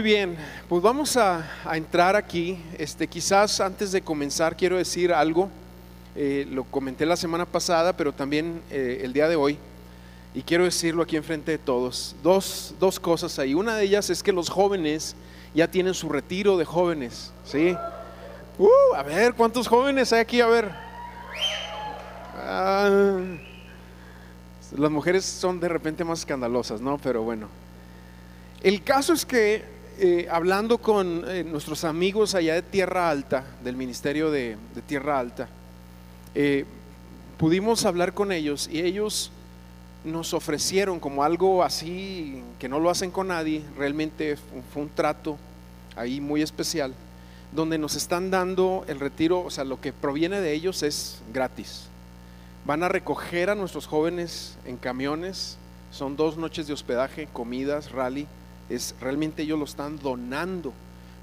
Muy bien, pues vamos a, entrar aquí. Este, quizás antes de comenzar quiero decir algo. Eh, lo comenté la semana pasada, pero también eh, el día de hoy. Y quiero decirlo aquí enfrente de todos. Dos, dos cosas ahí. Una de ellas es que los jóvenes ya tienen su retiro de jóvenes. ¿sí? Uh, a ver, ¿cuántos jóvenes hay aquí? A ver. Ah, las mujeres son de repente más escandalosas, ¿no? Pero bueno. El caso es que eh, hablando con eh, nuestros amigos allá de Tierra Alta, del Ministerio de, Tierra Alta, eh, pudimos hablar con ellos y ellos nos ofrecieron como algo así que no lo hacen con nadie, realmente fue un trato ahí muy especial, donde nos están dando el retiro, o sea, lo que proviene de ellos es gratis. Van a recoger a nuestros jóvenes en camiones, son dos noches de hospedaje, comidas, rally, es realmente ellos lo están donando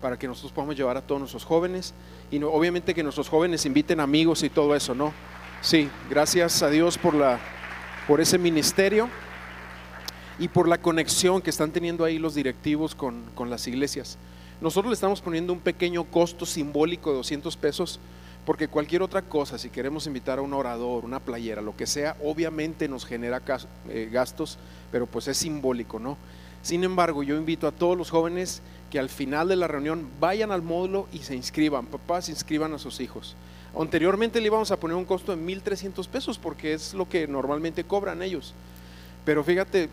para que nosotros podamos llevar a todos nuestros jóvenes y no, obviamente que nuestros jóvenes inviten amigos y todo eso, ¿no? Sí, gracias a Dios por la por ese ministerio y por la conexión que están teniendo ahí los directivos con, con las iglesias. Nosotros le estamos poniendo un pequeño costo simbólico de 200 pesos porque cualquier otra cosa, si queremos invitar a un orador, una playera, lo que sea, obviamente nos genera eh, gastos, pero pues es simbólico, ¿no? Sin embargo, yo invito a todos los jóvenes que al final de la reunión vayan al módulo y se inscriban. Papás, inscriban a sus hijos. Anteriormente le íbamos a poner un costo de 1.300 pesos porque es lo que normalmente cobran ellos. Pero fíjate,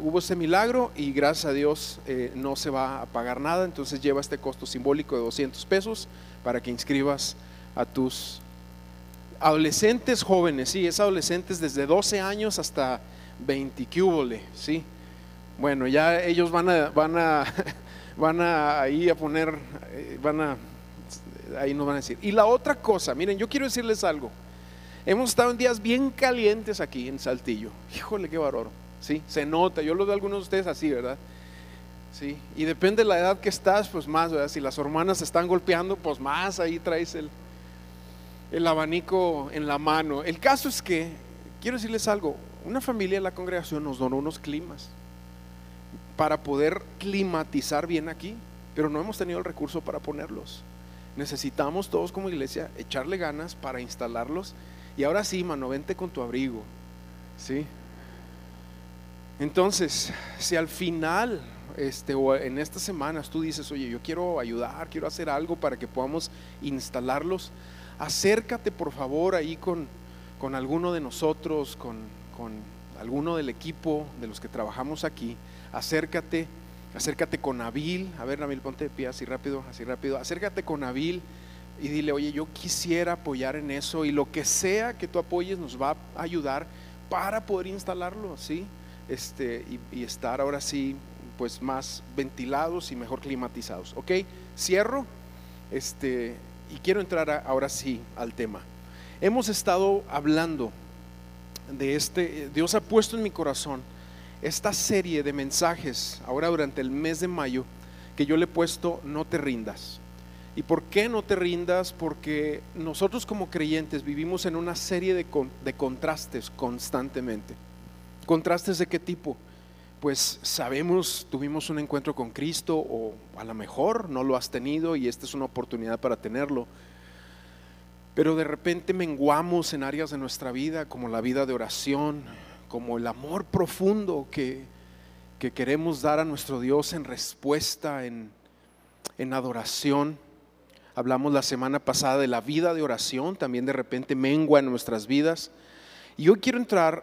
hubo ese milagro y gracias a Dios eh, no se va a pagar nada. Entonces lleva este costo simbólico de 200 pesos para que inscribas a tus adolescentes jóvenes. Sí, es adolescentes desde 12 años hasta 20 ¿sí? Bueno, ya ellos van a, van a, van a ahí a poner, eh, van a, ahí nos van a decir. Y la otra cosa, miren, yo quiero decirles algo. Hemos estado en días bien calientes aquí en Saltillo. Híjole, qué bárbaro. Sí, se nota. Yo lo veo a algunos de ustedes así, ¿verdad? Sí, y depende de la edad que estás, pues más, ¿verdad? Si las hormonas se están golpeando, pues más ahí traes el, el abanico en la mano. El caso es que, quiero decirles algo, una familia de la congregación nos donó unos climas para poder climatizar bien aquí, pero no hemos tenido el recurso para ponerlos. Necesitamos todos como iglesia echarle ganas para instalarlos. Y ahora sí, mano, vente con tu abrigo. ¿Sí? Entonces, si al final este, o en estas semanas tú dices, oye, yo quiero ayudar, quiero hacer algo para que podamos instalarlos, acércate por favor ahí con, con alguno de nosotros, con, con alguno del equipo de los que trabajamos aquí acércate, acércate con Nabil, a ver Nabil, ponte de pie así rápido, así rápido, acércate con Nabil y dile, oye, yo quisiera apoyar en eso y lo que sea que tú apoyes nos va a ayudar para poder instalarlo, ¿sí? Este, y, estar ahora sí, pues más ventilados y mejor climatizados, ¿ok? Cierro, este, y quiero entrar ahora sí al tema. Hemos estado hablando de este, Dios ha puesto en mi corazón esta serie de mensajes ahora durante el mes de mayo que yo le he puesto no te rindas. ¿Y por qué no te rindas? Porque nosotros como creyentes vivimos en una serie de, con, de contrastes constantemente. ¿Contrastes de qué tipo? Pues sabemos, tuvimos un encuentro con Cristo o a lo mejor no lo has tenido y esta es una oportunidad para tenerlo. Pero de repente menguamos en áreas de nuestra vida como la vida de oración, como el amor profundo que, que queremos dar a nuestro Dios en respuesta, en, en adoración. Hablamos la semana pasada de la vida de oración, también de repente mengua en nuestras vidas. Y hoy quiero entrar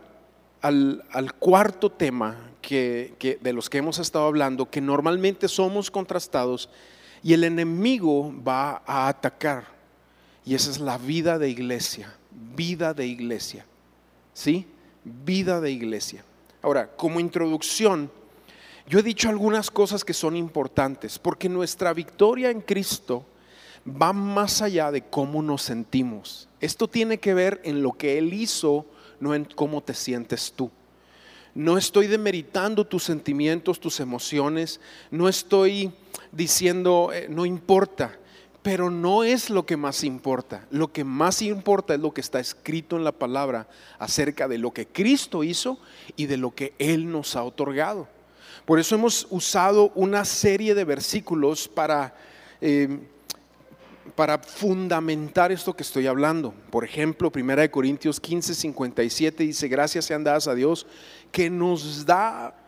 al, al cuarto tema que, que, de los que hemos estado hablando, que normalmente somos contrastados y el enemigo va a atacar. Y esa es la vida de iglesia, vida de iglesia. ¿Sí? vida de iglesia. Ahora, como introducción, yo he dicho algunas cosas que son importantes, porque nuestra victoria en Cristo va más allá de cómo nos sentimos. Esto tiene que ver en lo que Él hizo, no en cómo te sientes tú. No estoy demeritando tus sentimientos, tus emociones, no estoy diciendo, eh, no importa. Pero no es lo que más importa. Lo que más importa es lo que está escrito en la palabra acerca de lo que Cristo hizo y de lo que Él nos ha otorgado. Por eso hemos usado una serie de versículos para, eh, para fundamentar esto que estoy hablando. Por ejemplo, 1 Corintios 15, 57 dice, gracias sean dadas a Dios que nos da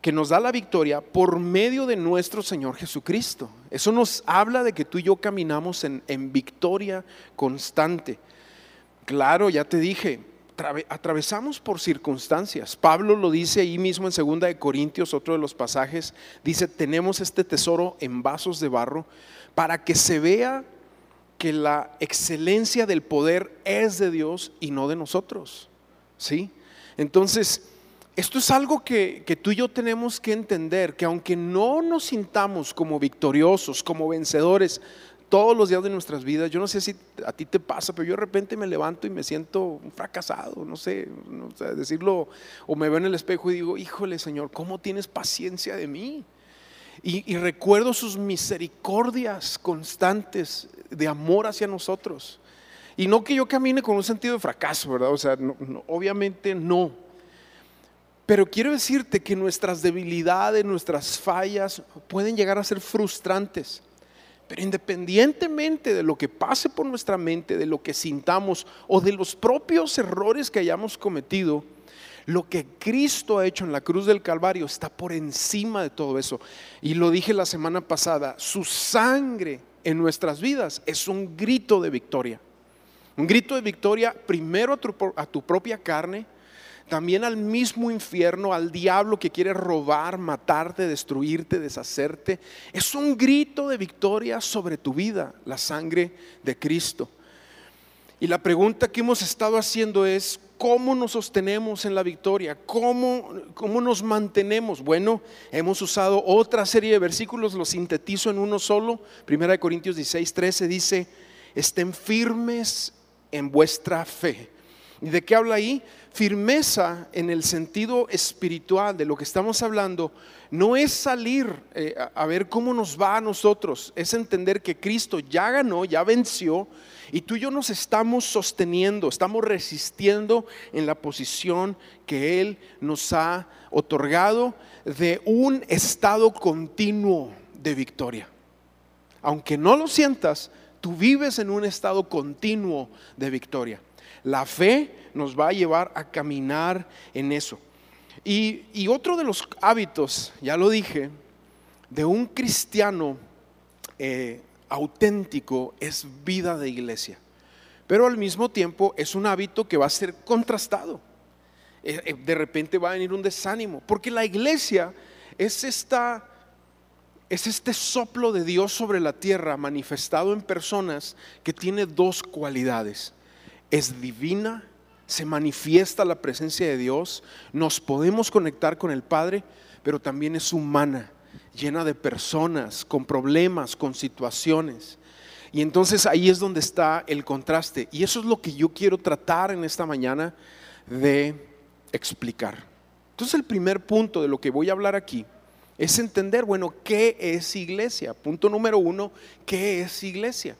que nos da la victoria por medio de nuestro Señor Jesucristo. Eso nos habla de que tú y yo caminamos en, en victoria constante. Claro, ya te dije, atravesamos por circunstancias. Pablo lo dice ahí mismo en segunda de Corintios, otro de los pasajes, dice, "Tenemos este tesoro en vasos de barro para que se vea que la excelencia del poder es de Dios y no de nosotros." ¿Sí? Entonces, esto es algo que, tú y yo tenemos que entender, que aunque no nos sintamos como victoriosos, como vencedores todos los días de nuestras vidas, yo no sé si a ti te pasa, pero yo de repente me levanto y me siento un fracasado, no sé, no decirlo, o me veo en el espejo y digo, híjole Señor, ¿cómo tienes paciencia de mí? Y, recuerdo sus misericordias constantes de amor hacia nosotros. Y no que yo camine con un sentido de fracaso, ¿verdad? O sea, no, obviamente no pero quiero decirte que nuestras debilidades, nuestras fallas pueden llegar a ser frustrantes. Pero independientemente de lo que pase por nuestra mente, de lo que sintamos o de los propios errores que hayamos cometido, lo que Cristo ha hecho en la cruz del Calvario está por encima de todo eso. Y lo dije la semana pasada, su sangre en nuestras vidas es un grito de victoria. Un grito de victoria primero a tu, a tu propia carne, también al mismo infierno, al diablo que quiere robar, matarte, destruirte, deshacerte. Es un grito de victoria sobre tu vida, la sangre de Cristo. Y la pregunta que hemos estado haciendo es, ¿cómo nos sostenemos en la victoria? ¿Cómo, cómo nos mantenemos? Bueno, hemos usado otra serie de versículos, los sintetizo en uno solo. Primera de Corintios 16, 13 dice, estén firmes en vuestra fe. ¿Y de qué habla ahí? Firmeza en el sentido espiritual de lo que estamos hablando no es salir eh, a ver cómo nos va a nosotros, es entender que Cristo ya ganó, ya venció y tú y yo nos estamos sosteniendo, estamos resistiendo en la posición que Él nos ha otorgado de un estado continuo de victoria. Aunque no lo sientas, tú vives en un estado continuo de victoria. La fe nos va a llevar a caminar en eso. Y, otro de los hábitos, ya lo dije, de un cristiano eh, auténtico es vida de iglesia. Pero al mismo tiempo es un hábito que va a ser contrastado. Eh, eh, de repente va a venir un desánimo, porque la iglesia es esta es este soplo de Dios sobre la tierra manifestado en personas que tiene dos cualidades es divina, se manifiesta la presencia de Dios, nos podemos conectar con el Padre, pero también es humana, llena de personas, con problemas, con situaciones. Y entonces ahí es donde está el contraste. Y eso es lo que yo quiero tratar en esta mañana de explicar. Entonces el primer punto de lo que voy a hablar aquí es entender, bueno, ¿qué es iglesia? Punto número uno, ¿qué es iglesia?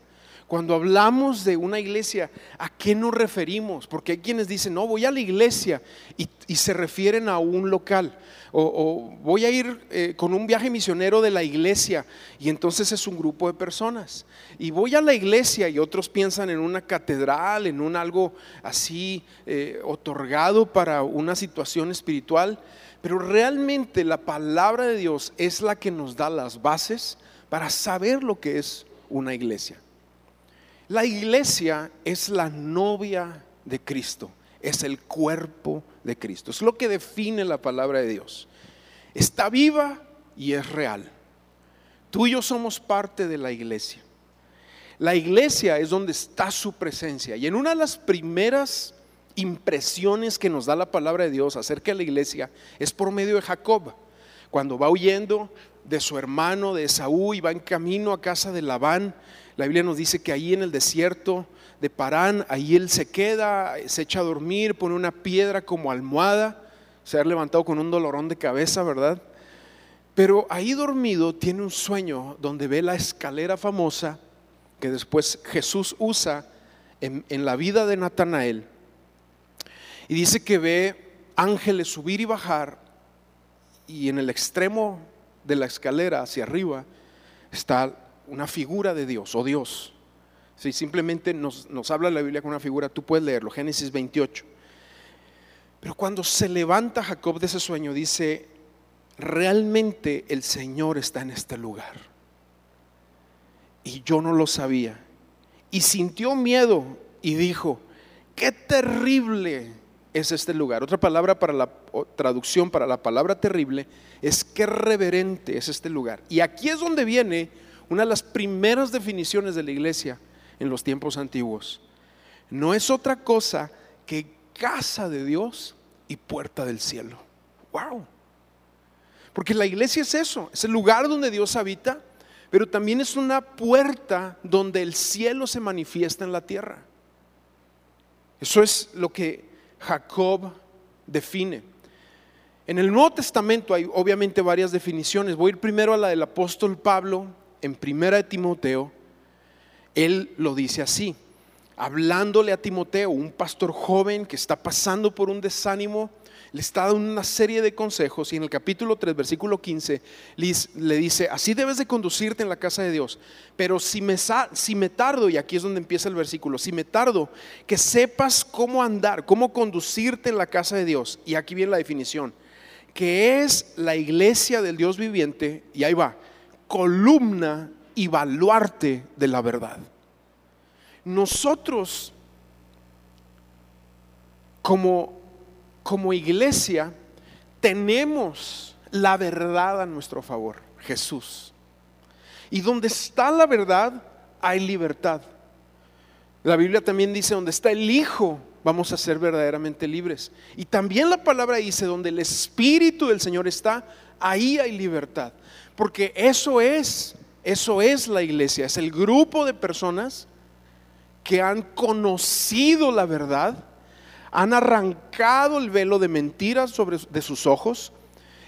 Cuando hablamos de una iglesia, ¿a qué nos referimos? Porque hay quienes dicen, no, voy a la iglesia y, se refieren a un local. O, voy a ir eh, con un viaje misionero de la iglesia y entonces es un grupo de personas. Y voy a la iglesia y otros piensan en una catedral, en un algo así eh, otorgado para una situación espiritual. Pero realmente la palabra de Dios es la que nos da las bases para saber lo que es una iglesia. La iglesia es la novia de Cristo, es el cuerpo de Cristo. Es lo que define la palabra de Dios. Está viva y es real. Tú y yo somos parte de la iglesia. La iglesia es donde está su presencia. Y en una de las primeras impresiones que nos da la palabra de Dios acerca de la iglesia es por medio de Jacob. Cuando va huyendo de su hermano, de Esaú, y va en camino a casa de Labán, la Biblia nos dice que ahí en el desierto de Parán, ahí él se queda, se echa a dormir, pone una piedra como almohada, se ha levantado con un dolorón de cabeza, ¿verdad? Pero ahí dormido tiene un sueño donde ve la escalera famosa que después Jesús usa en, en la vida de Natanael. Y dice que ve ángeles subir y bajar y en el extremo de la escalera hacia arriba está una figura de Dios o Dios. Si simplemente nos, nos habla la Biblia con una figura, tú puedes leerlo, Génesis 28. Pero cuando se levanta Jacob de ese sueño, dice, realmente el Señor está en este lugar. Y yo no lo sabía. Y sintió miedo y dijo, qué terrible es este lugar. Otra palabra para la traducción para la palabra terrible es qué reverente es este lugar. Y aquí es donde viene una de las primeras definiciones de la iglesia en los tiempos antiguos. No es otra cosa que casa de Dios y puerta del cielo. Wow. Porque la iglesia es eso, es el lugar donde Dios habita, pero también es una puerta donde el cielo se manifiesta en la tierra. Eso es lo que Jacob define. En el Nuevo Testamento hay obviamente varias definiciones. Voy a ir primero a la del apóstol Pablo en Primera de Timoteo. Él lo dice así, hablándole a Timoteo, un pastor joven que está pasando por un desánimo le está dando una serie de consejos y en el capítulo 3, versículo 15, le dice, así debes de conducirte en la casa de Dios, pero si me, si me tardo, y aquí es donde empieza el versículo, si me tardo, que sepas cómo andar, cómo conducirte en la casa de Dios, y aquí viene la definición, que es la iglesia del Dios viviente, y ahí va, columna y baluarte de la verdad. Nosotros, como como iglesia tenemos la verdad a nuestro favor, Jesús. Y donde está la verdad, hay libertad. La Biblia también dice, donde está el Hijo, vamos a ser verdaderamente libres. Y también la palabra dice, donde el Espíritu del Señor está, ahí hay libertad. Porque eso es, eso es la iglesia, es el grupo de personas que han conocido la verdad han arrancado el velo de mentiras sobre de sus ojos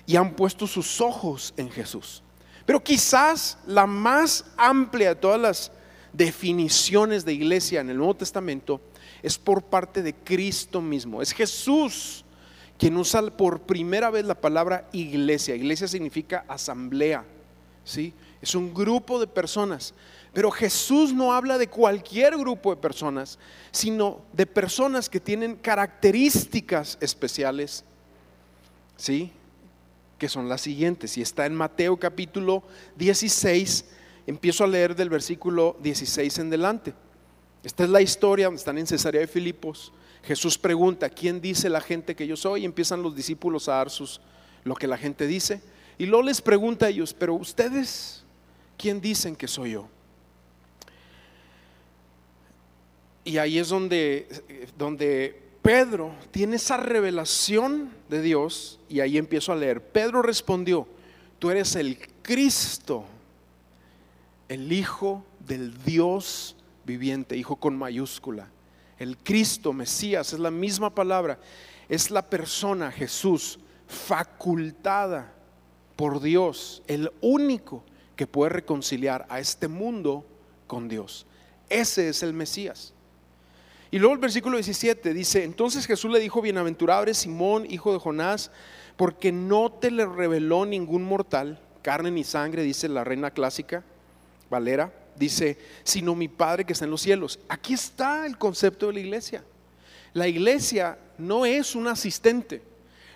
y han puesto sus ojos en Jesús. Pero quizás la más amplia de todas las definiciones de iglesia en el Nuevo Testamento es por parte de Cristo mismo. Es Jesús quien usa por primera vez la palabra iglesia. Iglesia significa asamblea, ¿sí? Es un grupo de personas pero Jesús no habla de cualquier grupo de personas, sino de personas que tienen características especiales, ¿sí? Que son las siguientes. Y está en Mateo capítulo 16, empiezo a leer del versículo 16 en delante. Esta es la historia donde están en Cesarea de Filipos. Jesús pregunta, ¿quién dice la gente que yo soy? Y empiezan los discípulos a dar sus, lo que la gente dice. Y luego les pregunta a ellos, pero ustedes, ¿quién dicen que soy yo? Y ahí es donde, donde Pedro tiene esa revelación de Dios y ahí empiezo a leer. Pedro respondió, tú eres el Cristo, el Hijo del Dios viviente, Hijo con mayúscula. El Cristo, Mesías, es la misma palabra, es la persona, Jesús, facultada por Dios, el único que puede reconciliar a este mundo con Dios. Ese es el Mesías. Y luego el versículo 17 dice, entonces Jesús le dijo, bienaventurado eres Simón, hijo de Jonás, porque no te le reveló ningún mortal, carne ni sangre, dice la reina clásica, Valera, dice, sino mi Padre que está en los cielos. Aquí está el concepto de la iglesia. La iglesia no es un asistente.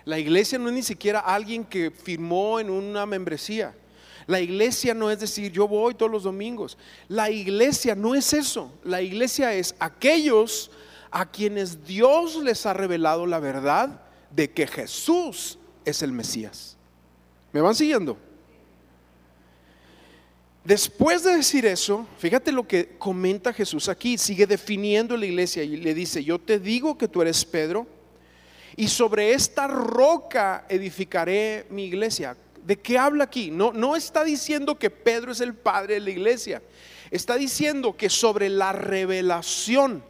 La iglesia no es ni siquiera alguien que firmó en una membresía. La iglesia no es decir, yo voy todos los domingos. La iglesia no es eso. La iglesia es aquellos a quienes Dios les ha revelado la verdad de que Jesús es el Mesías. ¿Me van siguiendo? Después de decir eso, fíjate lo que comenta Jesús aquí, sigue definiendo la iglesia y le dice, yo te digo que tú eres Pedro y sobre esta roca edificaré mi iglesia. ¿De qué habla aquí? No, no está diciendo que Pedro es el padre de la iglesia. Está diciendo que sobre la revelación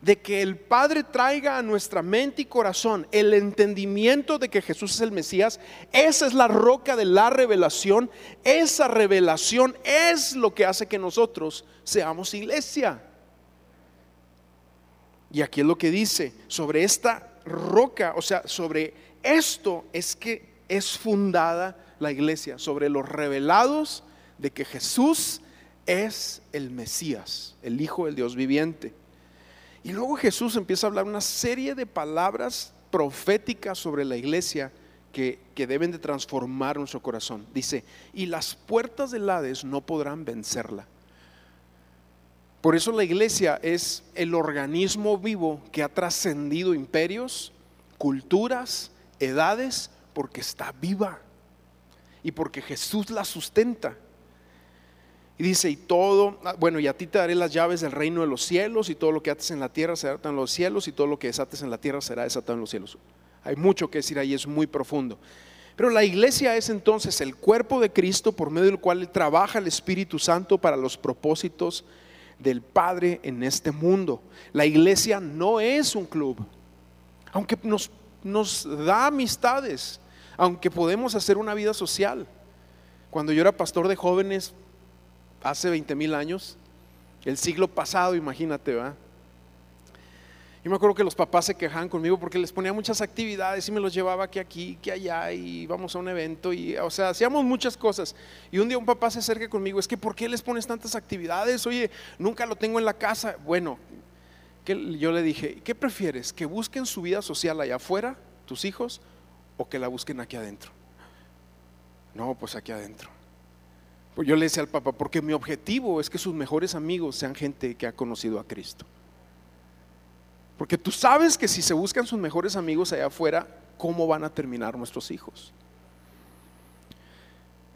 de que el Padre traiga a nuestra mente y corazón el entendimiento de que Jesús es el Mesías, esa es la roca de la revelación, esa revelación es lo que hace que nosotros seamos iglesia. Y aquí es lo que dice, sobre esta roca, o sea, sobre esto es que es fundada la iglesia sobre los revelados de que Jesús es el Mesías, el Hijo del Dios viviente. Y luego Jesús empieza a hablar una serie de palabras proféticas sobre la iglesia que, que, deben de transformar nuestro corazón. Dice, y las puertas del Hades no podrán vencerla. Por eso la iglesia es el organismo vivo que ha trascendido imperios, culturas, edades, porque está viva y porque Jesús la sustenta. Y dice, y todo, ah, bueno, y a ti te daré las llaves del reino de los cielos, y todo lo que ates en la tierra será atado en los cielos, y todo lo que desates en la tierra será desatado en los cielos. Hay mucho que decir ahí, es muy profundo. Pero la iglesia es entonces el cuerpo de Cristo por medio del cual trabaja el Espíritu Santo para los propósitos del Padre en este mundo. La iglesia no es un club, aunque nos, nos da amistades, aunque podemos hacer una vida social. Cuando yo era pastor de jóvenes, hace 20 mil años, el siglo pasado, imagínate, ¿va? Yo me acuerdo que los papás se quejaban conmigo porque les ponía muchas actividades y me los llevaba aquí, aquí, que allá y íbamos a un evento y, o sea, hacíamos muchas cosas. Y un día un papá se acerca conmigo, es que ¿por qué les pones tantas actividades? Oye, nunca lo tengo en la casa. Bueno, que yo le dije, ¿qué prefieres? ¿Que busquen su vida social allá afuera, tus hijos, o que la busquen aquí adentro? No, pues aquí adentro. Pues yo le decía al papá, porque mi objetivo es que sus mejores amigos sean gente que ha conocido a Cristo. Porque tú sabes que si se buscan sus mejores amigos allá afuera, ¿cómo van a terminar nuestros hijos?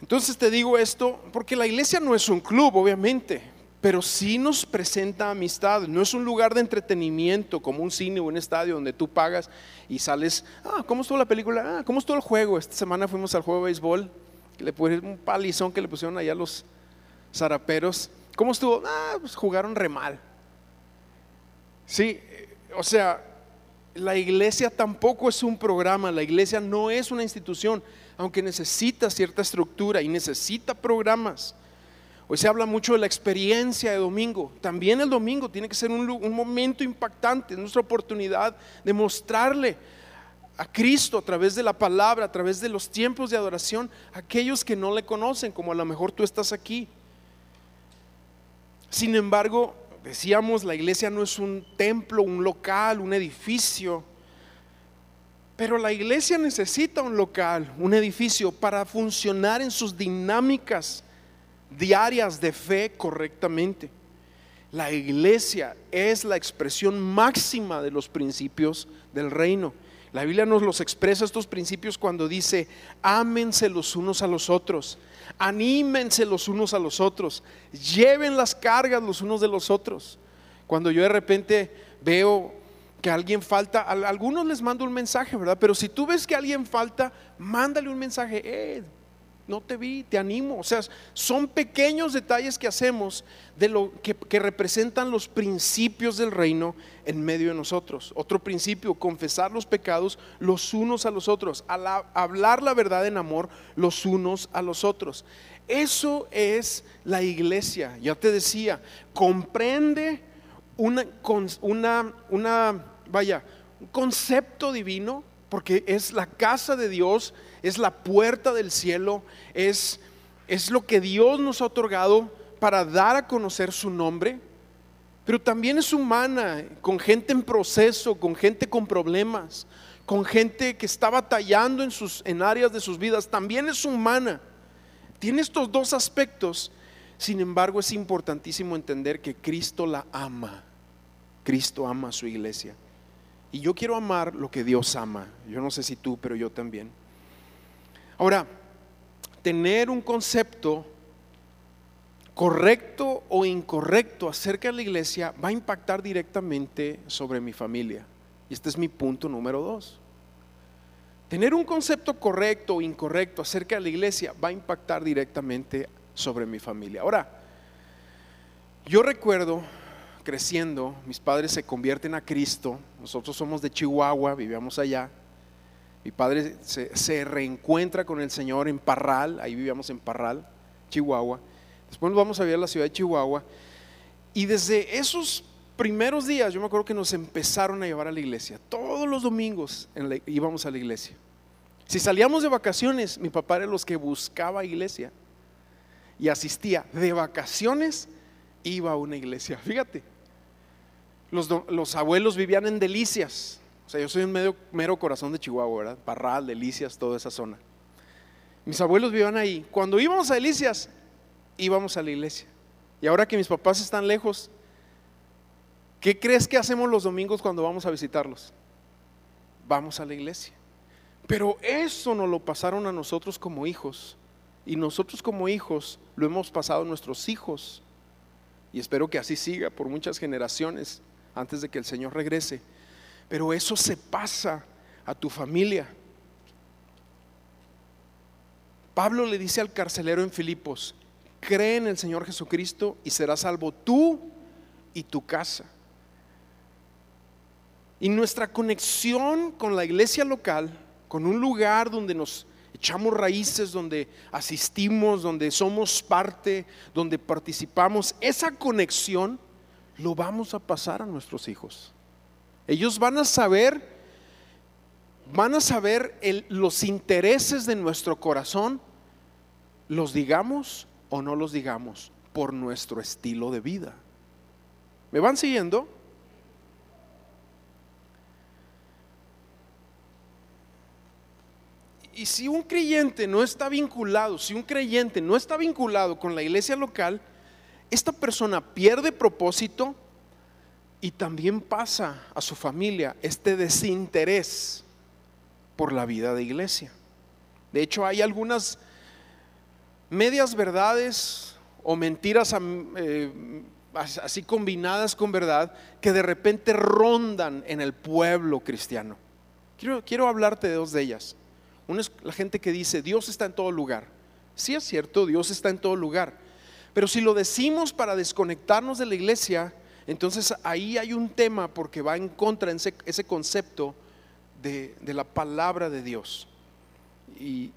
Entonces te digo esto porque la iglesia no es un club, obviamente, pero sí nos presenta amistad. No es un lugar de entretenimiento como un cine o un estadio donde tú pagas y sales, ah, ¿cómo estuvo la película? Ah, ¿cómo estuvo el juego? Esta semana fuimos al juego de béisbol le pusieron un palizón que le pusieron allá los zaraperos. ¿Cómo estuvo? Ah, pues jugaron re mal. Sí, o sea, la iglesia tampoco es un programa, la iglesia no es una institución, aunque necesita cierta estructura y necesita programas. Hoy se habla mucho de la experiencia de domingo. También el domingo tiene que ser un, un momento impactante, nuestra oportunidad de mostrarle a Cristo a través de la palabra, a través de los tiempos de adoración, aquellos que no le conocen, como a lo mejor tú estás aquí. Sin embargo, decíamos, la iglesia no es un templo, un local, un edificio, pero la iglesia necesita un local, un edificio para funcionar en sus dinámicas diarias de fe correctamente. La iglesia es la expresión máxima de los principios del reino. La Biblia nos los expresa estos principios cuando dice, ámense los unos a los otros, anímense los unos a los otros, lleven las cargas los unos de los otros. Cuando yo de repente veo que alguien falta, a algunos les mando un mensaje, ¿verdad? Pero si tú ves que alguien falta, mándale un mensaje, eh, no te vi, te animo. O sea, son pequeños detalles que hacemos de lo que, representan los principios del reino en medio de nosotros. Otro principio, confesar los pecados los unos a los otros, hablar la verdad en amor los unos a los otros. Eso es la iglesia. Ya te decía, comprende una, una, una vaya, un concepto divino porque es la casa de Dios, es la puerta del cielo, es, es lo que Dios nos ha otorgado para dar a conocer su nombre, pero también es humana, con gente en proceso, con gente con problemas, con gente que está batallando en, sus, en áreas de sus vidas, también es humana. Tiene estos dos aspectos, sin embargo es importantísimo entender que Cristo la ama, Cristo ama a su iglesia. Y yo quiero amar lo que Dios ama. Yo no sé si tú, pero yo también. Ahora, tener un concepto correcto o incorrecto acerca de la iglesia va a impactar directamente sobre mi familia. Y este es mi punto número dos. Tener un concepto correcto o incorrecto acerca de la iglesia va a impactar directamente sobre mi familia. Ahora, yo recuerdo creciendo, mis padres se convierten a Cristo, nosotros somos de Chihuahua, vivíamos allá, mi padre se, reencuentra con el Señor en Parral, ahí vivíamos en Parral, Chihuahua, después nos vamos a ver a la ciudad de Chihuahua, y desde esos primeros días yo me acuerdo que nos empezaron a llevar a la iglesia, todos los domingos íbamos a la iglesia. Si salíamos de vacaciones, mi papá era los que buscaba iglesia y asistía de vacaciones, iba a una iglesia. Fíjate, los, los abuelos vivían en Delicias. O sea, yo soy un medio, mero corazón de Chihuahua, ¿verdad? Parral, Delicias, toda esa zona. Mis abuelos vivían ahí. Cuando íbamos a Delicias, íbamos a la iglesia. Y ahora que mis papás están lejos, ¿qué crees que hacemos los domingos cuando vamos a visitarlos? Vamos a la iglesia. Pero eso nos lo pasaron a nosotros como hijos. Y nosotros como hijos lo hemos pasado a nuestros hijos. Y espero que así siga por muchas generaciones antes de que el Señor regrese. Pero eso se pasa a tu familia. Pablo le dice al carcelero en Filipos, cree en el Señor Jesucristo y serás salvo tú y tu casa. Y nuestra conexión con la iglesia local, con un lugar donde nos echamos raíces, donde asistimos, donde somos parte, donde participamos, esa conexión lo vamos a pasar a nuestros hijos. Ellos van a saber, van a saber los intereses de nuestro corazón, los digamos o no los digamos, por nuestro estilo de vida. ¿Me van siguiendo? Y si un creyente no está vinculado, si un creyente no está vinculado con la iglesia local, esta persona pierde propósito y también pasa a su familia este desinterés por la vida de iglesia. De hecho, hay algunas medias verdades o mentiras eh, así combinadas con verdad que de repente rondan en el pueblo cristiano. Quiero, quiero hablarte de dos de ellas. Una es la gente que dice, Dios está en todo lugar. Sí es cierto, Dios está en todo lugar. Pero si lo decimos para desconectarnos de la iglesia, entonces ahí hay un tema porque va en contra de ese, concepto de, la palabra de Dios. Y,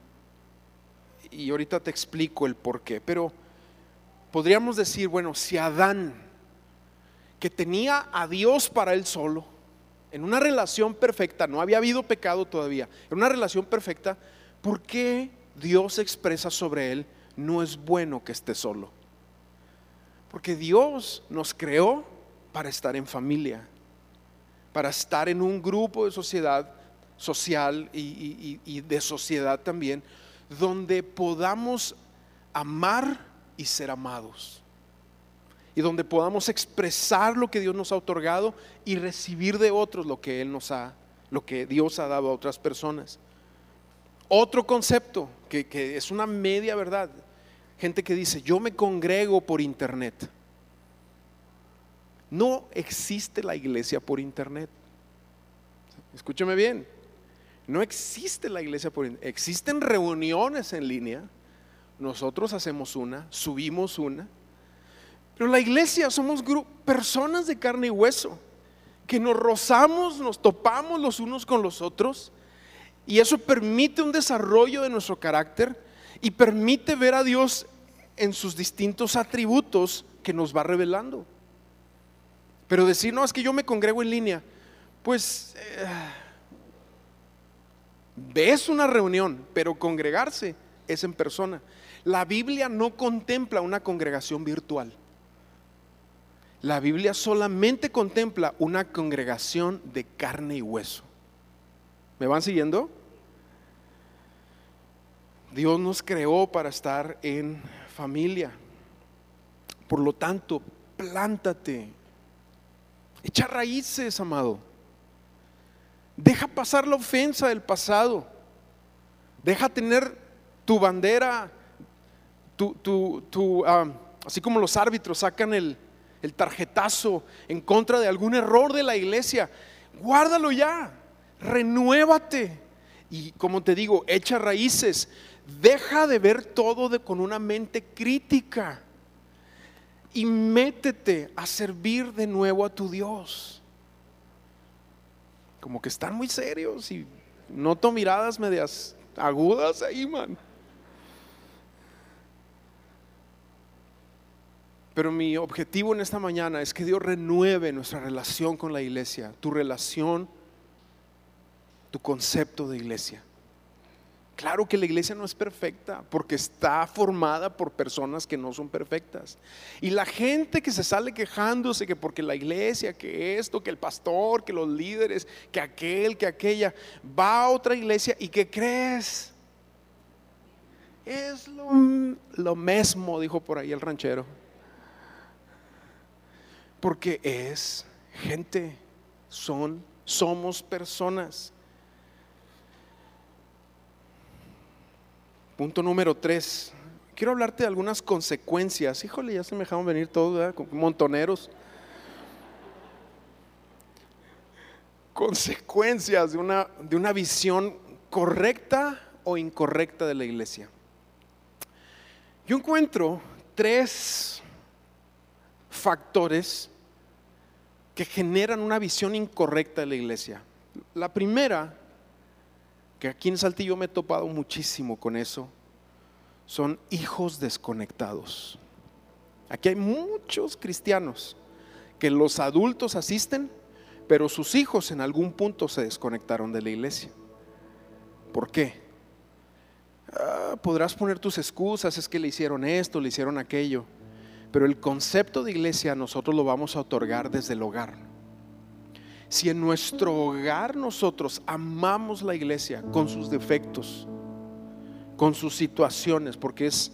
y ahorita te explico el por qué. Pero podríamos decir, bueno, si Adán, que tenía a Dios para él solo, en una relación perfecta, no había habido pecado todavía, en una relación perfecta, ¿por qué Dios expresa sobre él, no es bueno que esté solo? Porque Dios nos creó para estar en familia, para estar en un grupo de sociedad social y, de sociedad también, donde podamos amar y ser amados y donde podamos expresar lo que Dios nos ha otorgado y recibir de otros lo que Él nos ha, lo que Dios ha dado a otras personas. Otro concepto que es una media verdad, gente que dice, yo me congrego por internet. No existe la iglesia por internet. Escúcheme bien, no existe la iglesia por internet. Existen reuniones en línea. Nosotros hacemos una, subimos una pero la iglesia somos personas de carne y hueso, que nos rozamos, nos topamos los unos con los otros, y eso permite un desarrollo de nuestro carácter y permite ver a Dios en sus distintos atributos que nos va revelando. Pero decir, no, es que yo me congrego en línea, pues eh, ves una reunión, pero congregarse es en persona. La Biblia no contempla una congregación virtual. La Biblia solamente contempla una congregación de carne y hueso. ¿Me van siguiendo? Dios nos creó para estar en familia. Por lo tanto, plántate. Echa raíces, amado. Deja pasar la ofensa del pasado. Deja tener tu bandera, tu, tu, ah, así como los árbitros sacan el, el tarjetazo en contra de algún error de la iglesia, guárdalo ya, renuévate. Y como te digo, echa raíces, deja de ver todo con una mente crítica y métete a servir de nuevo a tu Dios. Como que están muy serios y noto miradas medias agudas ahí, man. Pero mi objetivo en esta mañana es que Dios renueve nuestra relación con la iglesia, tu relación, tu concepto de iglesia. Claro que la iglesia no es perfecta porque está formada por personas que no son perfectas. Y la gente que se sale quejándose que porque la iglesia, que esto, que el pastor, que los líderes, que aquel, que aquella, va a otra iglesia y que crees. Es lo, lo mismo, dijo por ahí el ranchero. Porque es gente, son, somos personas. Punto número tres. Quiero hablarte de algunas consecuencias. Híjole, ya se me dejaron venir todos, ¿verdad? Montoneros. Consecuencias de una, de una visión correcta o incorrecta de la iglesia. Yo encuentro tres factores que generan una visión incorrecta de la iglesia. La primera que aquí en Saltillo me he topado muchísimo con eso, son hijos desconectados. Aquí hay muchos cristianos que los adultos asisten, pero sus hijos en algún punto se desconectaron de la iglesia. ¿Por qué? Ah, podrás poner tus excusas, es que le hicieron esto, le hicieron aquello, pero el concepto de iglesia nosotros lo vamos a otorgar desde el hogar. Si en nuestro hogar nosotros amamos la iglesia con sus defectos, con sus situaciones, porque es,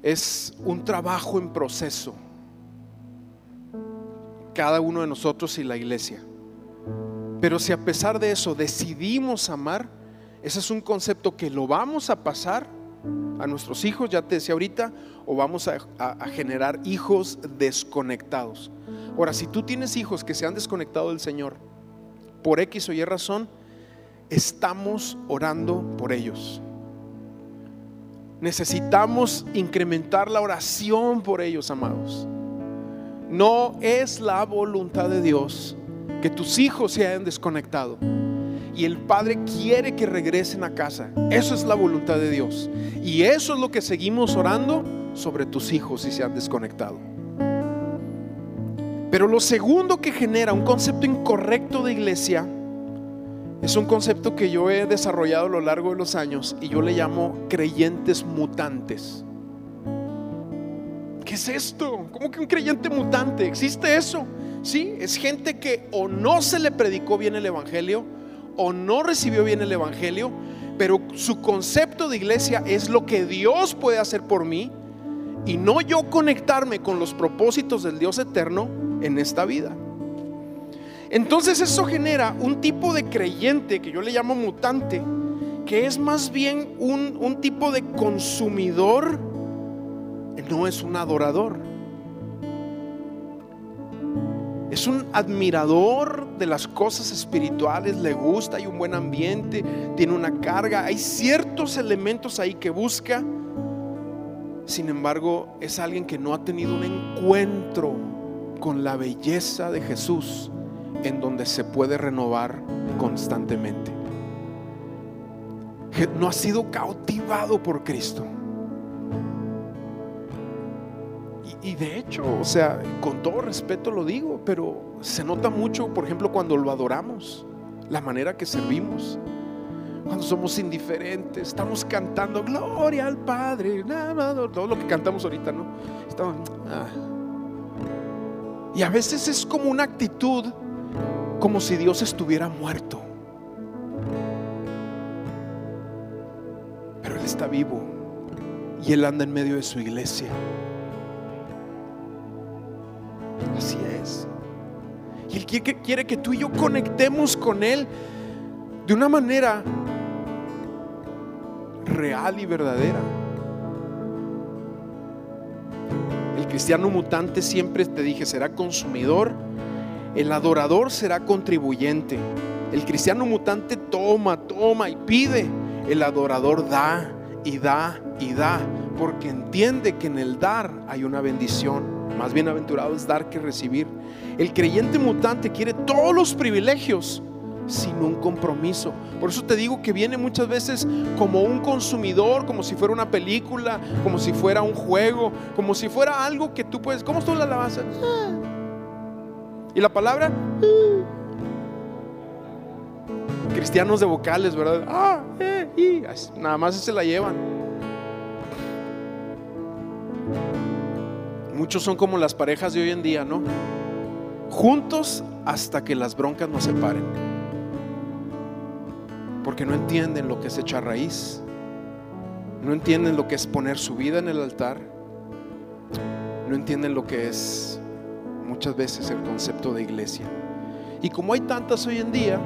es un trabajo en proceso, cada uno de nosotros y la iglesia. Pero si a pesar de eso decidimos amar, ese es un concepto que lo vamos a pasar a nuestros hijos, ya te decía ahorita, o vamos a, a generar hijos desconectados. Ahora, si tú tienes hijos que se han desconectado del Señor por X o Y razón, estamos orando por ellos. Necesitamos incrementar la oración por ellos, amados. No es la voluntad de Dios que tus hijos se hayan desconectado. Y el Padre quiere que regresen a casa. Eso es la voluntad de Dios. Y eso es lo que seguimos orando sobre tus hijos si se han desconectado. Pero lo segundo que genera un concepto incorrecto de iglesia es un concepto que yo he desarrollado a lo largo de los años y yo le llamo creyentes mutantes. ¿Qué es esto? ¿Cómo que un creyente mutante? ¿Existe eso? Sí, es gente que o no se le predicó bien el Evangelio o no recibió bien el Evangelio, pero su concepto de iglesia es lo que Dios puede hacer por mí y no yo conectarme con los propósitos del Dios eterno en esta vida. Entonces eso genera un tipo de creyente que yo le llamo mutante, que es más bien un, un tipo de consumidor, no es un adorador. Es un admirador de las cosas espirituales, le gusta, hay un buen ambiente, tiene una carga, hay ciertos elementos ahí que busca. Sin embargo, es alguien que no ha tenido un encuentro con la belleza de Jesús en donde se puede renovar constantemente. No ha sido cautivado por Cristo. Y, de hecho, o sea, con todo respeto lo digo, pero se nota mucho, por ejemplo, cuando lo adoramos, la manera que servimos, cuando somos indiferentes, estamos cantando gloria al Padre, todo lo que cantamos ahorita, ¿no? Estamos, ah, y a veces es como una actitud como si Dios estuviera muerto. Pero Él está vivo y Él anda en medio de su iglesia. Así es. Y Él quiere que tú y yo conectemos con Él de una manera real y verdadera. Cristiano mutante siempre te dije será consumidor, el adorador será contribuyente. El cristiano mutante toma, toma y pide. El adorador da y da y da, porque entiende que en el dar hay una bendición. Más bienaventurado es dar que recibir. El creyente mutante quiere todos los privilegios, sin un compromiso. Por eso te digo que viene muchas veces como un consumidor, como si fuera una película, como si fuera un juego, como si fuera algo que tú puedes. ¿Cómo estuvo la alabanza? ¿Y la palabra? cristianos de vocales, ¿verdad? Ah, eh, nada más se la llevan. Muchos son como las parejas de hoy en día, ¿no? Juntos hasta que las broncas nos separen. Porque no entienden lo que es echar raíz. No entienden lo que es poner su vida en el altar. No entienden lo que es muchas veces el concepto de iglesia. Y como hay tantas hoy en día,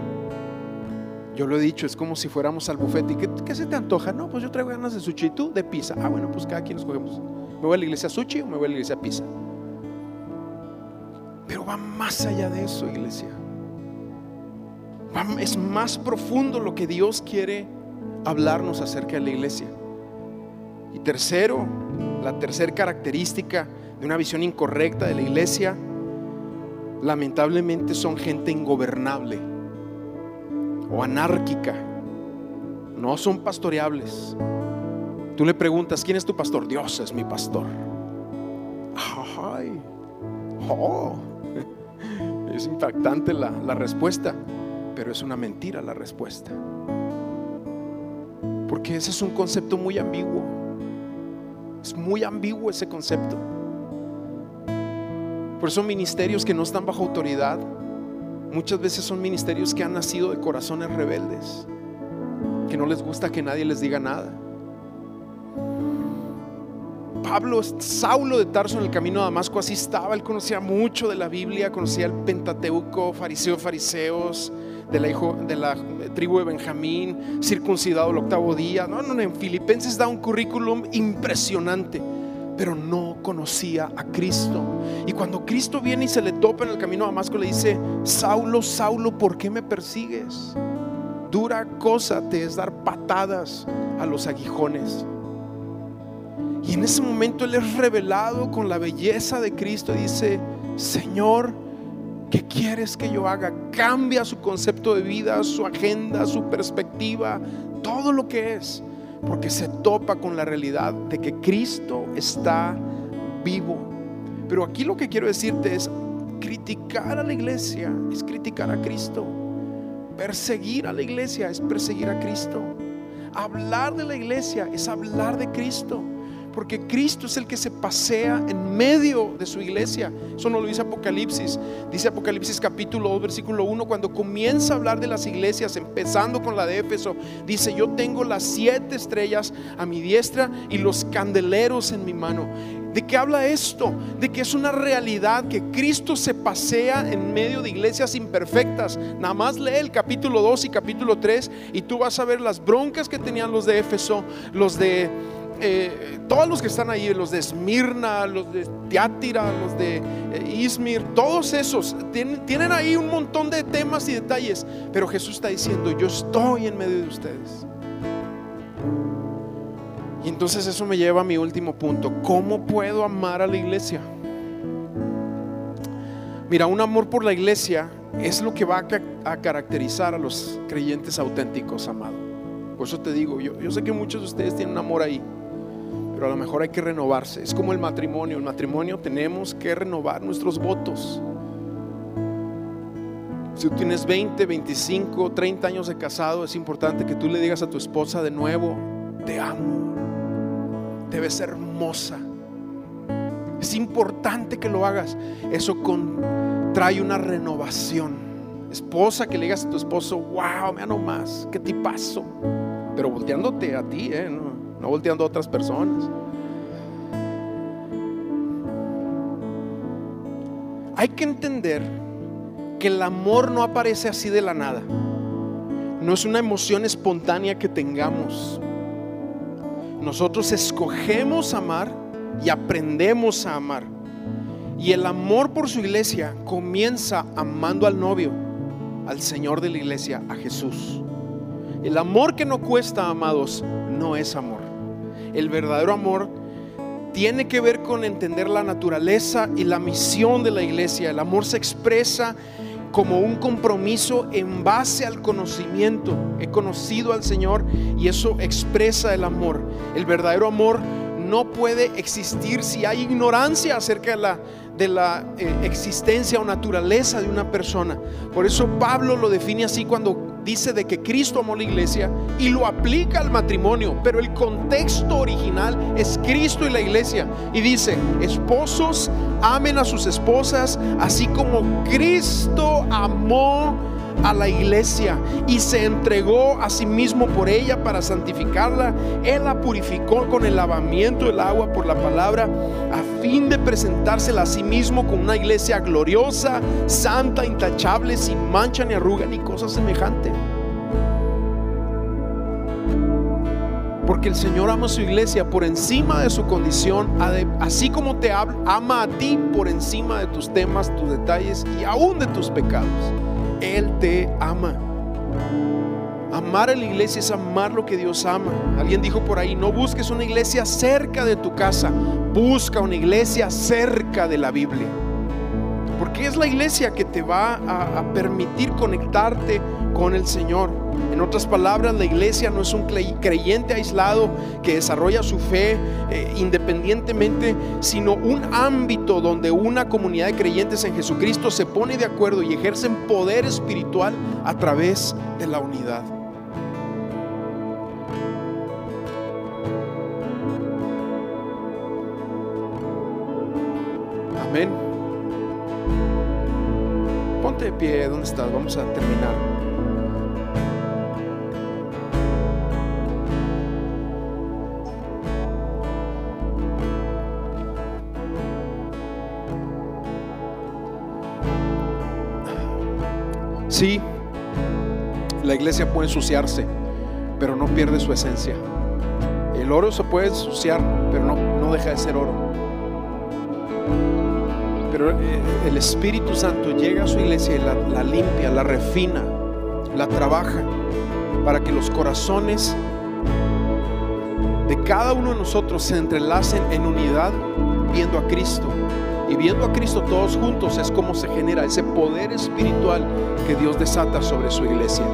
yo lo he dicho, es como si fuéramos al bufete. ¿Y qué, se te antoja? No, pues yo traigo ganas de sushi. ¿Tú? De pizza. Ah, bueno, pues cada quien escogemos. ¿Me voy a la iglesia sushi o me voy a la iglesia pizza? Pero va más allá de eso, iglesia. Es más profundo lo que Dios quiere hablarnos acerca de la iglesia. Y tercero, la tercera característica de una visión incorrecta de la iglesia, lamentablemente son gente ingobernable o anárquica. No son pastoreables. Tú le preguntas, ¿quién es tu pastor? Dios es mi pastor. Ay, oh. Es impactante la, la respuesta, pero es una mentira la respuesta. Porque ese es un concepto muy ambiguo. Es muy ambiguo ese concepto. Por eso ministerios que no están bajo autoridad, muchas veces son ministerios que han nacido de corazones rebeldes, que no les gusta que nadie les diga nada. Pablo, Saulo de Tarso en el camino a Damasco, así estaba, él conocía mucho de la Biblia, conocía el Pentateuco, fariseo, fariseos, de la, hijo, de la tribu de Benjamín, circuncidado el octavo día. No, no, en Filipenses da un currículum impresionante pero no conocía a Cristo. Y cuando Cristo viene y se le topa en el camino a Damasco, le dice, Saulo, Saulo, ¿por qué me persigues? Dura cosa te es dar patadas a los aguijones. Y en ese momento Él es revelado con la belleza de Cristo y dice, Señor, ¿qué quieres que yo haga? Cambia su concepto de vida, su agenda, su perspectiva, todo lo que es porque se topa con la realidad de que Cristo está vivo. Pero aquí lo que quiero decirte es, criticar a la iglesia es criticar a Cristo. Perseguir a la iglesia es perseguir a Cristo. Hablar de la iglesia es hablar de Cristo. Porque Cristo es el que se pasea en medio de su iglesia. Eso no lo dice Apocalipsis. Dice Apocalipsis capítulo 2, versículo 1, cuando comienza a hablar de las iglesias, empezando con la de Éfeso, dice, yo tengo las siete estrellas a mi diestra y los candeleros en mi mano. ¿De qué habla esto? De que es una realidad que Cristo se pasea en medio de iglesias imperfectas. Nada más lee el capítulo 2 y capítulo 3 y tú vas a ver las broncas que tenían los de Éfeso, los de eh, todos los que están ahí, los de Esmirna, los de Tiátira, los de eh, Izmir, todos esos tienen, tienen ahí un montón de temas y detalles, pero Jesús está diciendo, yo estoy en medio de ustedes. Y entonces eso me lleva a mi último punto, ¿cómo puedo amar a la iglesia? Mira, un amor por la iglesia es lo que va a, caracterizar a los creyentes auténticos, amado. Por eso te digo, yo, yo sé que muchos de ustedes tienen un amor ahí pero a lo mejor hay que renovarse. Es como el matrimonio. El matrimonio tenemos que renovar nuestros votos. Si tú tienes 20, 25, 30 años de casado, es importante que tú le digas a tu esposa de nuevo, te amo. Debes ser hermosa. Es importante que lo hagas. Eso trae una renovación. Esposa, que le digas a tu esposo, wow, me amo más, qué tipazo. Pero volteándote a ti, ¿eh? No, no volteando a otras personas. Hay que entender que el amor no aparece así de la nada. No es una emoción espontánea que tengamos. Nosotros escogemos amar y aprendemos a amar. Y el amor por su iglesia comienza amando al novio, al Señor de la iglesia, a Jesús. El amor que no cuesta, amados, no es amor. El verdadero amor tiene que ver con entender la naturaleza y la misión de la iglesia. El amor se expresa como un compromiso en base al conocimiento. He conocido al Señor y eso expresa el amor. El verdadero amor no puede existir si hay ignorancia acerca de la, eh, existencia o naturaleza de una persona. Por eso Pablo lo define así cuando dice de que Cristo amó la iglesia y lo aplica al matrimonio, pero el contexto original es Cristo y la iglesia. Y dice, esposos amen a sus esposas, así como Cristo amó a la iglesia y se entregó a sí mismo por ella para santificarla. Él la purificó con el lavamiento del agua por la palabra a fin de presentársela a sí mismo con una iglesia gloriosa, santa, intachable, sin mancha ni arruga ni cosa semejante. Porque el Señor ama a su iglesia por encima de su condición, así como te ama a ti por encima de tus temas, tus detalles y aún de tus pecados. Él te ama. Amar a la iglesia es amar lo que Dios ama. Alguien dijo por ahí, no busques una iglesia cerca de tu casa, busca una iglesia cerca de la Biblia. Porque es la iglesia que te va a, permitir conectarte con el Señor. En otras palabras, la iglesia no es un creyente aislado que desarrolla su fe eh, independientemente, sino un ámbito donde una comunidad de creyentes en Jesucristo se pone de acuerdo y ejercen poder espiritual a través de la unidad. Amén. Ponte de pie, ¿dónde estás? Vamos a terminar. Sí, la iglesia puede ensuciarse, pero no pierde su esencia. El oro se puede ensuciar, pero no, no deja de ser oro. Pero eh, el Espíritu Santo llega a su iglesia y la, limpia, la refina, la trabaja para que los corazones de cada uno de nosotros se entrelacen en unidad viendo a Cristo. Y viendo a Cristo todos juntos es como se genera ese poder espiritual que Dios desata sobre su iglesia.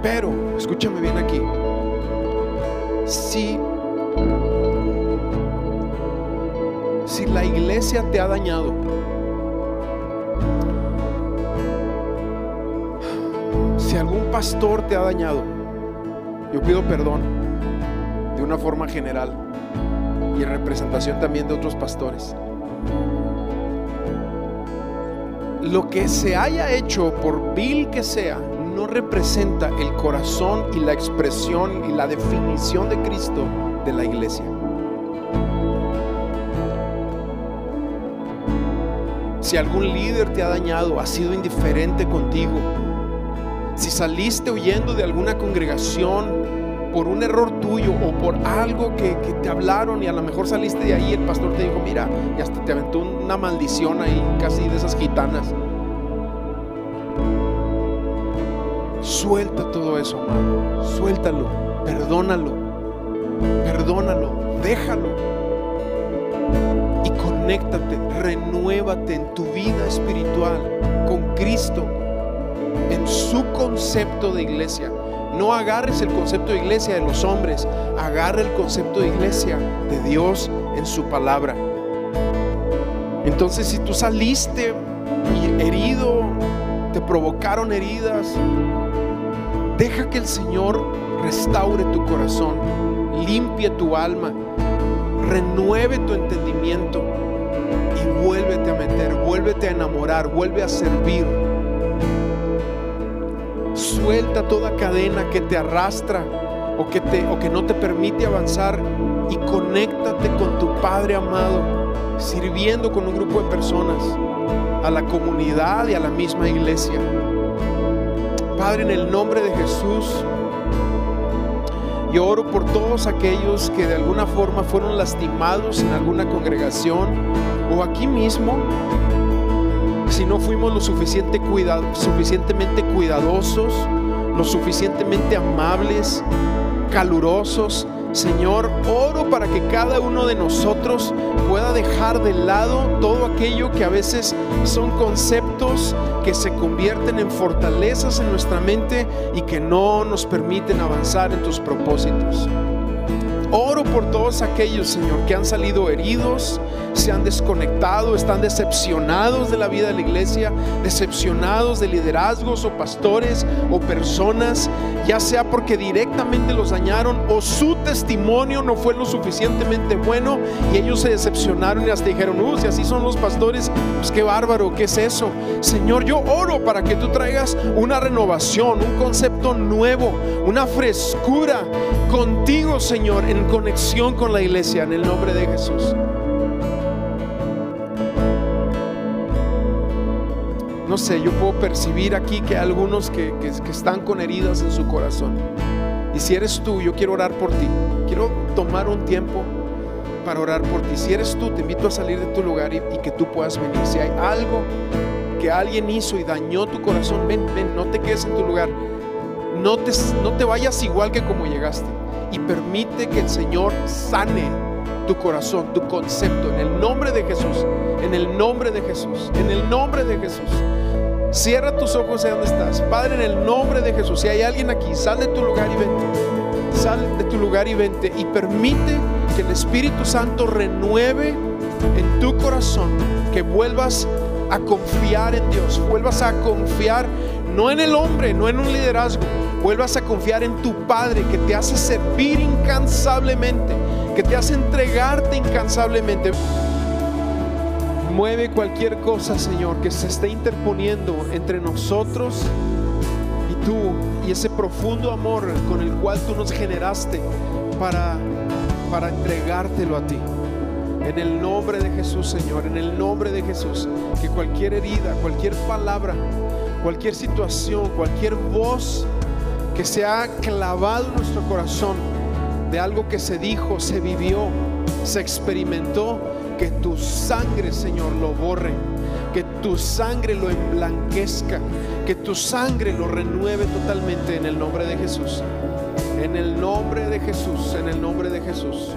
Pero, escúchame bien aquí, si si la iglesia te ha dañado, si algún pastor te ha dañado, yo pido perdón de una forma general y en representación también de otros pastores. Lo que se haya hecho, por vil que sea, no representa el corazón y la expresión y la definición de Cristo de la iglesia. Si algún líder te ha dañado, ha sido indiferente contigo, si saliste huyendo de alguna congregación por un error tuyo o por algo que, te hablaron y a lo mejor saliste de ahí, el pastor te dijo, mira, y hasta te aventó una maldición ahí, casi de esas gitanas. Suelta todo eso, amado. Suéltalo, perdónalo, perdónalo, déjalo conéctate, renuévate en tu vida espiritual con Cristo, en su concepto de iglesia. No agarres el concepto de iglesia de los hombres, agarra el concepto de iglesia de Dios en su palabra. Entonces, si tú saliste herido, te provocaron heridas, deja que el Señor restaure tu corazón, limpie tu alma, renueve tu entendimiento y vuélvete a meter, vuélvete a enamorar, vuelve a servir. Suelta toda cadena que te arrastra o que, te, o que no te permite avanzar y conéctate con tu Padre amado, sirviendo con un grupo de personas, a la comunidad y a la misma iglesia. Padre, en el nombre de Jesús, yo oro por todos aquellos que de alguna forma fueron lastimados en alguna congregación o aquí mismo. Si no fuimos lo suficiente suficientemente cuidadosos, lo suficientemente amables, calurosos, Señor, oro para que cada uno de nosotros pueda dejar de lado todo aquello que a veces son conceptos que se convierten en fortalezas en nuestra mente y que no nos permiten avanzar en tus propósitos. Oro por todos aquellos, Señor, que han salido heridos, se han desconectado, están decepcionados de la vida de la iglesia, decepcionados de liderazgos o pastores o personas, ya sea porque directamente los dañaron o su testimonio no fue lo suficientemente bueno y ellos se decepcionaron y hasta dijeron, uh, si así son los pastores, pues qué bárbaro, ¿qué es eso? Señor, yo oro para que tú traigas una renovación, un concepto nuevo, una frescura contigo, Señor, en conexión con la iglesia en el nombre de Jesús. No sé, yo puedo percibir aquí que hay algunos que, que, están con heridas en su corazón. Y si eres tú, yo quiero orar por ti. Quiero tomar un tiempo para orar por ti. Si eres tú, te invito a salir de tu lugar y, y, que tú puedas venir. Si hay algo que alguien hizo y dañó tu corazón, ven, ven, no te quedes en tu lugar. No te, no te vayas igual que como llegaste y permite que el Señor sane tu corazón, tu concepto, en el nombre de Jesús, en el nombre de Jesús, en el nombre de Jesús. Cierra tus ojos de donde estás. Padre, en el nombre de Jesús, si hay alguien aquí, sal de tu lugar y vente. Sal de tu lugar y vente y permite que el Espíritu Santo renueve en tu corazón, que vuelvas a confiar en Dios, vuelvas a confiar no en el hombre, no en un liderazgo, vuelvas a confiar en tu Padre que te hace servir incansablemente, que te hace entregarte incansablemente. Mueve cualquier cosa, Señor, que se esté interponiendo entre nosotros y tú y ese profundo amor con el cual tú nos generaste para, para entregártelo a ti. En el nombre de Jesús, Señor, en el nombre de Jesús, que cualquier herida, cualquier palabra, cualquier situación, cualquier voz que se ha clavado en nuestro corazón de algo que se dijo, se vivió, se experimentó, que tu sangre, Señor, lo borre, que tu sangre lo emblanquezca, que tu sangre lo renueve totalmente en el nombre de Jesús. En el nombre de Jesús, en el nombre de Jesús.